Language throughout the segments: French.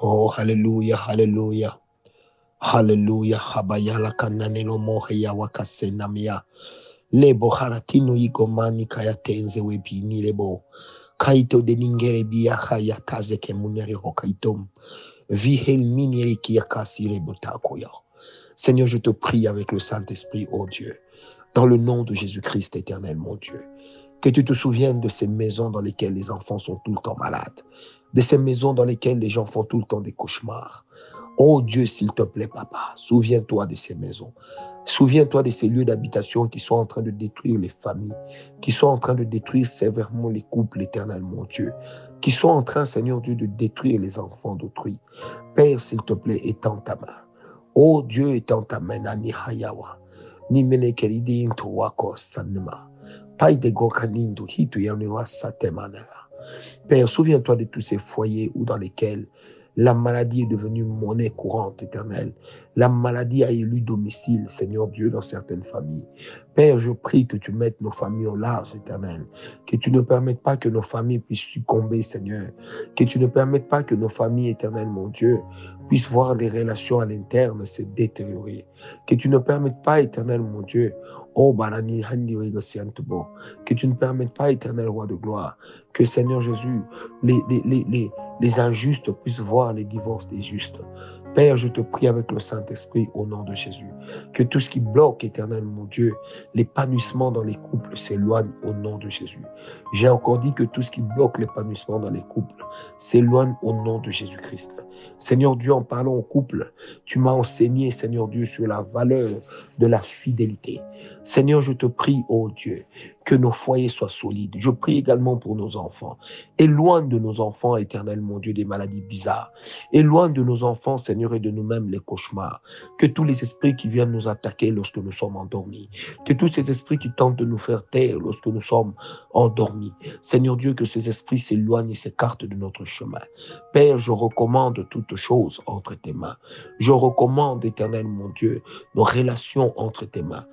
Oh, Alléluia, Alléluia. Hallelujah. Habayala kananelo moheya wakasenamia. Lebo haratino igomani kaya tenze webini lebo. Kaito de ningere biya haya taze ke munere hokaitom. Vihel minere kiyakasi lebo takoya. Seigneur, je te prie avec le Saint-Esprit, ô Dieu, dans le nom de Jésus-Christ éternel, mon Dieu, que tu te souviennes de ces maisons dans lesquelles les enfants sont tout le temps malades, de ces maisons dans lesquelles les gens font tout le temps des cauchemars. Oh Dieu, s'il te plaît, papa, souviens-toi de ces maisons. Souviens-toi de ces lieux d'habitation qui sont en train de détruire les familles, qui sont en train de détruire sévèrement les couples éternels, mon Dieu, qui sont en train, Seigneur Dieu, de détruire les enfants d'autrui. Père, s'il te plaît, étends ta main. Oh Dieu, étends ta main, Nani Hayawa. Ni mene keridi into wako sanema. Père, souviens-toi de tous ces foyers où dans lesquels la maladie est devenue monnaie courante éternelle. La maladie a élu domicile, Seigneur Dieu, dans certaines familles. Père, je prie que tu mettes nos familles au large, éternel. Que tu ne permettes pas que nos familles puissent succomber, Seigneur. Que tu ne permettes pas que nos familles, éternelles, mon Dieu, puissent voir les relations à l'interne se détériorer. Que tu ne permettes pas, éternel, mon Dieu, Oh, Barani Handi Siantubo, que tu ne permettes pas, éternel roi de gloire, que Seigneur Jésus, les, les, les, les, injustes puissent voir les divorces des justes. Père, je te prie avec le Saint-Esprit au nom de Jésus, que tout ce qui bloque, éternel mon Dieu, l'épanouissement dans les couples s'éloigne au nom de Jésus. J'ai encore dit que tout ce qui bloque l'épanouissement dans les couples s'éloigne au nom de Jésus-Christ. Seigneur Dieu, en parlant au couple, tu m'as enseigné, Seigneur Dieu, sur la valeur de la fidélité. Seigneur, je te prie, ô Dieu, que nos foyers soient solides. Je prie également pour nos enfants. Éloigne de nos enfants, éternel mon Dieu, des maladies bizarres. Éloigne de nos enfants, Seigneur, et de nous-mêmes les cauchemars. Que tous les esprits qui viennent nous attaquer lorsque nous sommes endormis, que tous ces esprits qui tentent de nous faire taire lorsque nous sommes endormis, Seigneur Dieu, que ces esprits s'éloignent et s'écartent de notre chemin. Père, je recommande toutes choses entre tes mains. Je recommande, éternel mon Dieu, nos relations entre tes mains.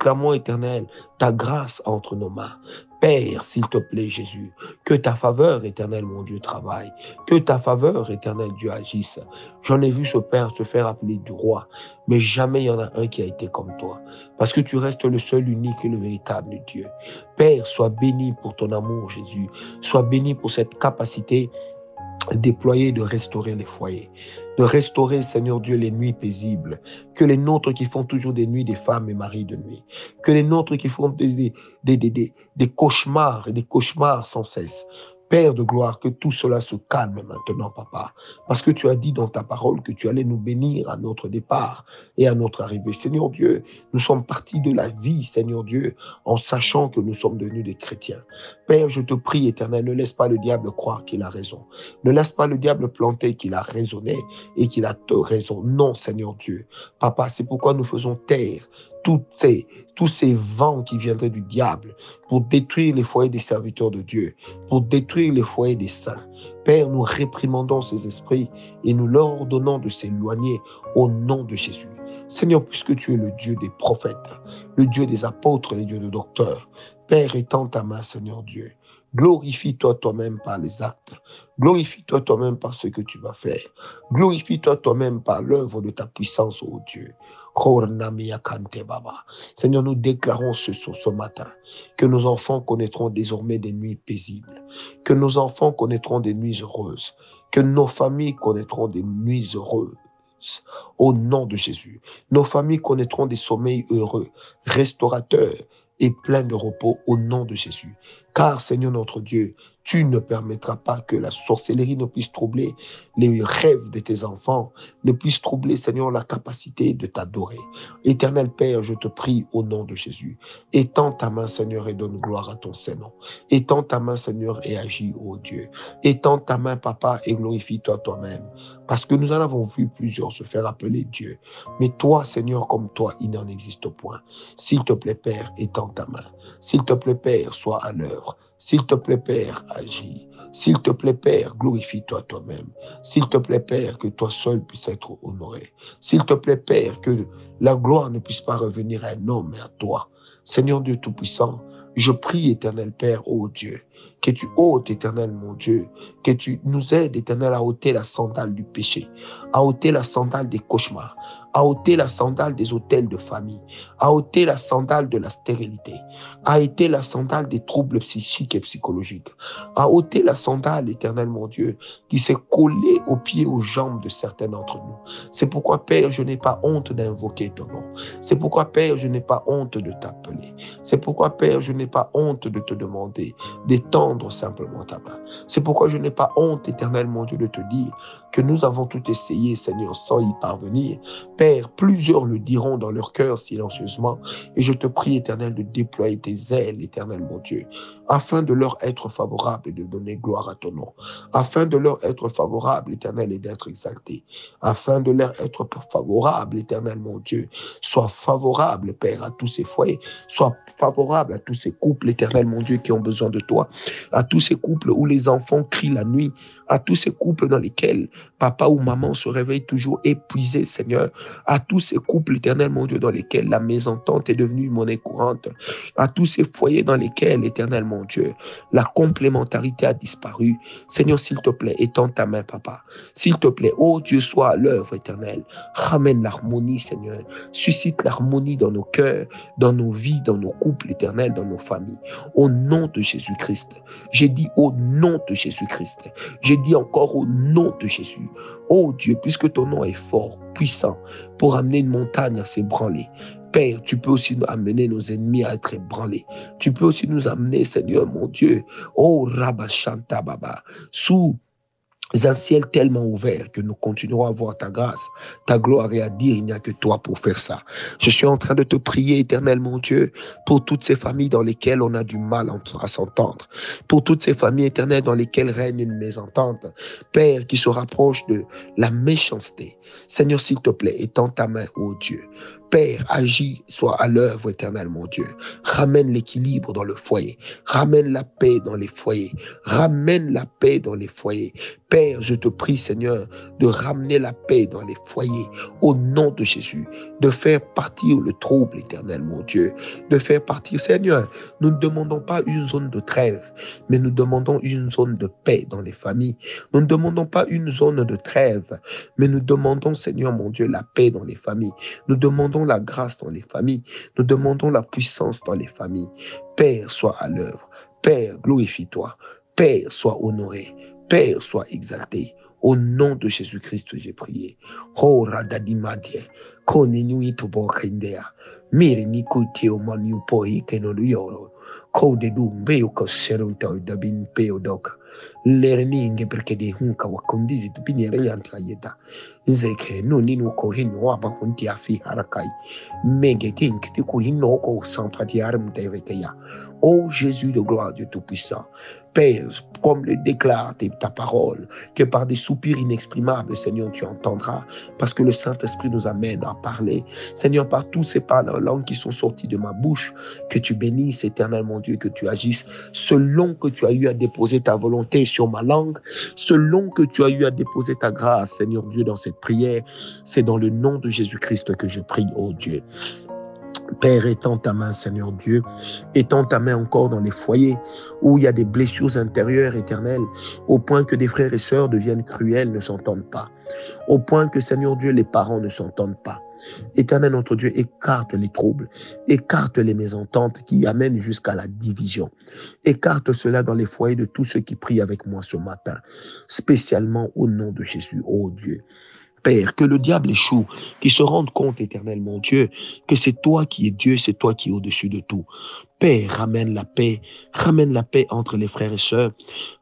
Réclamons, éternel, ta grâce entre nos mains. Père, s'il te plaît, Jésus, que ta faveur, éternel, mon Dieu, travaille. Que ta faveur, éternel Dieu, agisse. J'en ai vu ce Père se faire appeler du roi, mais jamais il y en a un qui a été comme toi. Parce que tu restes le seul, unique et le véritable Dieu. Père, sois béni pour ton amour, Jésus. Sois béni pour cette capacité déployée de restaurer les foyers de restaurer, Seigneur Dieu, les nuits paisibles. Que les nôtres qui font toujours des nuits des femmes et maris de nuit. Que les nôtres qui font des, des, des, des cauchemars et des cauchemars sans cesse. Père de gloire, que tout cela se calme maintenant, papa. Parce que tu as dit dans ta parole que tu allais nous bénir à notre départ et à notre arrivée. Seigneur Dieu, nous sommes partis de la vie, Seigneur Dieu, en sachant que nous sommes devenus des chrétiens. Père, je te prie, éternel, ne laisse pas le diable croire qu'il a raison. Ne laisse pas le diable planter qu'il a raisonné et qu'il a raison. Non, Seigneur Dieu. Papa, c'est pourquoi nous faisons taire tous ces vents qui viendraient du diable pour détruire les foyers des serviteurs de Dieu, pour détruire les foyers des saints. Père, nous réprimandons ces esprits et nous leur ordonnons de s'éloigner au nom de Jésus. Seigneur, puisque tu es le Dieu des prophètes, le Dieu des apôtres, le Dieu des docteurs, Père, étends ta main, Seigneur Dieu. Glorifie-toi toi-même par les actes. Glorifie-toi toi-même par ce que tu vas faire. Glorifie-toi toi-même par l'œuvre de ta puissance, ô Dieu. Seigneur, nous déclarons ce, ce matin que nos enfants connaîtront désormais des nuits paisibles, que nos enfants connaîtront des nuits heureuses, que nos familles connaîtront des nuits heureuses. Au nom de Jésus, nos familles connaîtront des sommeils heureux, restaurateurs et pleins de repos au nom de Jésus. Car Seigneur notre Dieu, tu ne permettras pas que la sorcellerie ne puisse troubler les rêves de tes enfants, ne puisse troubler, Seigneur, la capacité de t'adorer. Éternel Père, je te prie au nom de Jésus. Étends ta main, Seigneur, et donne gloire à ton Saint-Nom. Étends ta main, Seigneur, et agis, ô Dieu. Étends ta main, Papa, et glorifie-toi toi-même. Parce que nous en avons vu plusieurs se faire appeler Dieu. Mais toi, Seigneur, comme toi, il n'en existe point. S'il te plaît, Père, étends ta main. S'il te plaît, Père, sois à l'heure. S'il te plaît, Père, agis. S'il te plaît, Père, glorifie-toi toi-même. S'il te plaît, Père, que toi seul puisses être honoré. S'il te plaît, Père, que la gloire ne puisse pas revenir à un homme, mais à toi. Seigneur Dieu Tout-Puissant, je prie, éternel Père, ô Dieu, que tu ôtes, éternel mon Dieu, que tu nous aides, éternel, à ôter la sandale du péché, à ôter la sandale des cauchemars, à ôter la sandale des hôtels de famille, à ôter la sandale de la stérilité, à ôter la sandale des troubles psychiques et psychologiques, à ôter la sandale, éternel mon Dieu, qui s'est collée aux pieds, aux jambes de certains d'entre nous. C'est pourquoi, Père, je n'ai pas honte d'invoquer ton nom. C'est pourquoi, Père, je n'ai pas honte de t'appeler. C'est pourquoi, Père, je n'ai pas honte de te demander d'étendre simplement ta main. C'est pourquoi je n'ai pas honte, éternel mon Dieu, de te dire que nous avons tout essayé, Seigneur, sans y parvenir. Père, plusieurs le diront dans leur cœur silencieusement, et je te prie, éternel, de déployer tes ailes, éternel mon Dieu, afin de leur être favorable et de donner gloire à ton nom, afin de leur être favorable, éternel, et d'être exalté, afin de leur être favorable, éternel mon Dieu, sois favorable, Père, à tous ces foyers, sois favorable à tous ces couples, éternel mon Dieu, qui ont besoin de toi, à tous ces couples où les enfants crient la nuit, à tous ces couples dans lesquels papa ou maman se réveille toujours épuisé, Seigneur, à tous ces couples éternels, mon Dieu, dans lesquels la mésentente est devenue monnaie courante, à tous ces foyers dans lesquels, éternel, mon Dieu, la complémentarité a disparu. Seigneur, s'il te plaît, étends ta main, papa. S'il te plaît, oh Dieu, sois à l'œuvre éternelle. Ramène l'harmonie, Seigneur. Suscite l'harmonie dans nos cœurs, dans nos vies, dans nos couples éternels, dans nos familles. Au nom de Jésus-Christ. J'ai dit au nom de Jésus-Christ. J'ai dit encore au nom de Jésus. Oh Dieu, puisque ton nom est fort, puissant, pour amener une montagne à s'ébranler. Père, tu peux aussi amener nos ennemis à être ébranlés. Tu peux aussi nous amener, Seigneur mon Dieu, oh Rabashanta Baba, sous un ciel tellement ouvert que nous continuerons à voir ta grâce, ta gloire et à dire il n'y a que toi pour faire ça. Je suis en train de te prier, éternel mon Dieu, pour toutes ces familles dans lesquelles on a du mal à s'entendre, pour toutes ces familles éternelles dans lesquelles règne une mésentente. Père, qui se rapproche de la méchanceté. Seigneur, s'il te plaît, étends ta main, ô Dieu. Père, agis, sois à l'œuvre éternelle, mon Dieu. Ramène l'équilibre dans le foyer. Ramène la paix dans les foyers. Ramène la paix dans les foyers. Père, je te prie, Seigneur, de ramener la paix dans les foyers au nom de Jésus, de faire partir le trouble éternel, mon Dieu, de faire partir, Seigneur, nous ne demandons pas une zone de trêve, mais nous demandons une zone de paix dans les familles. Nous ne demandons pas une zone de trêve, mais nous demandons, Seigneur, mon Dieu, la paix dans les familles. Nous demandons la grâce dans les familles. Nous demandons la puissance dans les familles. Père, sois à l'œuvre. Père, glorifie-toi. Père, sois honoré. Père, sois exalté. Au nom de Jésus-Christ, j'ai prié. Oh, radadimadie, koninu itubokendea, mire ni kuti o mani upoi kenolu yoro, kode du mbeo ko serunta da bin peo doka, lere ninge perché di hunka wa kondisi tu pinere yanti ayeta, nzeke no ninu ko hinu wa ba hunti afi harakai, mege kink ti ku hinu ko sampati aram devekeya. Oh Jésus de gloire, Dieu Tout-Puissant, Père, comme le déclare ta parole, que par des soupirs inexprimables, Seigneur, tu entendras, parce que le Saint-Esprit nous amène à parler. Seigneur, par tous ces langues qui sont sortis de ma bouche, que tu bénisses éternellement Dieu, que tu agisses selon que tu as eu à déposer ta volonté sur ma langue, selon que tu as eu à déposer ta grâce, Seigneur Dieu, dans cette prière. C'est dans le nom de Jésus-Christ que je prie, oh Dieu. Père, étends ta main, Seigneur Dieu. Étends ta main encore dans les foyers où il y a des blessures intérieures éternelles, au point que des frères et sœurs deviennent cruels, ne s'entendent pas. Au point que, Seigneur Dieu, les parents ne s'entendent pas. Éternel notre Dieu, écarte les troubles, écarte les mésententes qui amènent jusqu'à la division. Écarte cela dans les foyers de tous ceux qui prient avec moi ce matin, spécialement au nom de Jésus, oh Dieu. Père, que le diable échoue, qu'il se rende compte, éternel mon Dieu, que c'est toi qui es Dieu, c'est toi qui es au-dessus de tout. Père, ramène la paix, ramène la paix entre les frères et sœurs,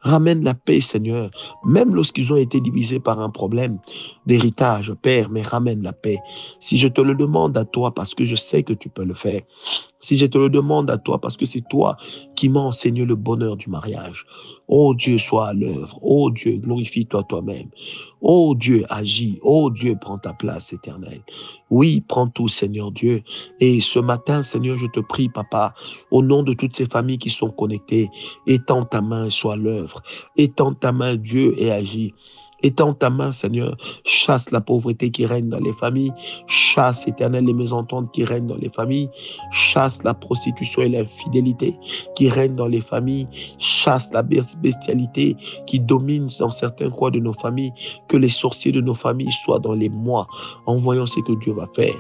ramène la paix, Seigneur, même lorsqu'ils ont été divisés par un problème d'héritage, Père, mais ramène la paix. Si je te le demande à toi, parce que je sais que tu peux le faire, si je te le demande à toi, parce que c'est toi qui m'as enseigné le bonheur du mariage. Oh Dieu, sois à l'œuvre. Oh Dieu, glorifie-toi toi-même. Oh Dieu, agis. Oh Dieu, prends ta place éternelle. Oui, prends tout, Seigneur Dieu. Et ce matin, Seigneur, je te prie, Papa, au nom de toutes ces familles qui sont connectées, étends ta main et sois l'œuvre. Étends ta main, Dieu, et agis. Étends ta main, Seigneur. Chasse la pauvreté qui règne dans les familles. Chasse, éternel, les mésententes qui règnent dans les familles. Chasse la prostitution et l'infidélité qui règnent dans les familles. Chasse la bestialité qui domine dans certains coins de nos familles. Que les sorciers de nos familles soient dans les mois en voyant ce que Dieu va faire.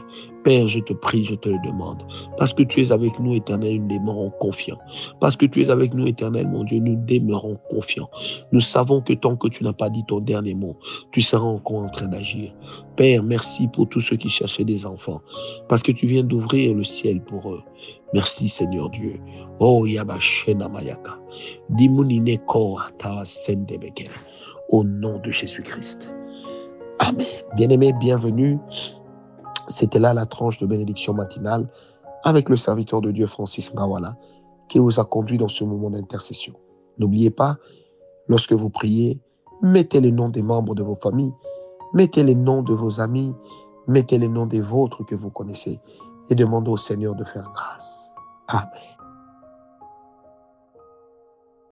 Père, je te prie, je te le demande. Parce que tu es avec nous, éternel, nous demeurons confiants. Parce que tu es avec nous, éternel, mon Dieu, nous demeurons confiants. Nous savons que tant que tu n'as pas dit ton dernier mot, tu seras encore en train d'agir. Père, merci pour tous ceux qui cherchaient des enfants. Parce que tu viens d'ouvrir le ciel pour eux. Merci, Seigneur Dieu. Oh, Yabashena Mayaka. Dimunine Au nom de Jésus-Christ. Amen. Bien-aimés, bienvenue c'était là la tranche de bénédiction matinale avec le serviteur de Dieu Francis Ngawala qui vous a conduit dans ce moment d'intercession. N'oubliez pas, lorsque vous priez, mettez les noms des membres de vos familles, mettez les noms de vos amis, mettez les noms des vôtres que vous connaissez et demandez au Seigneur de faire grâce. Amen.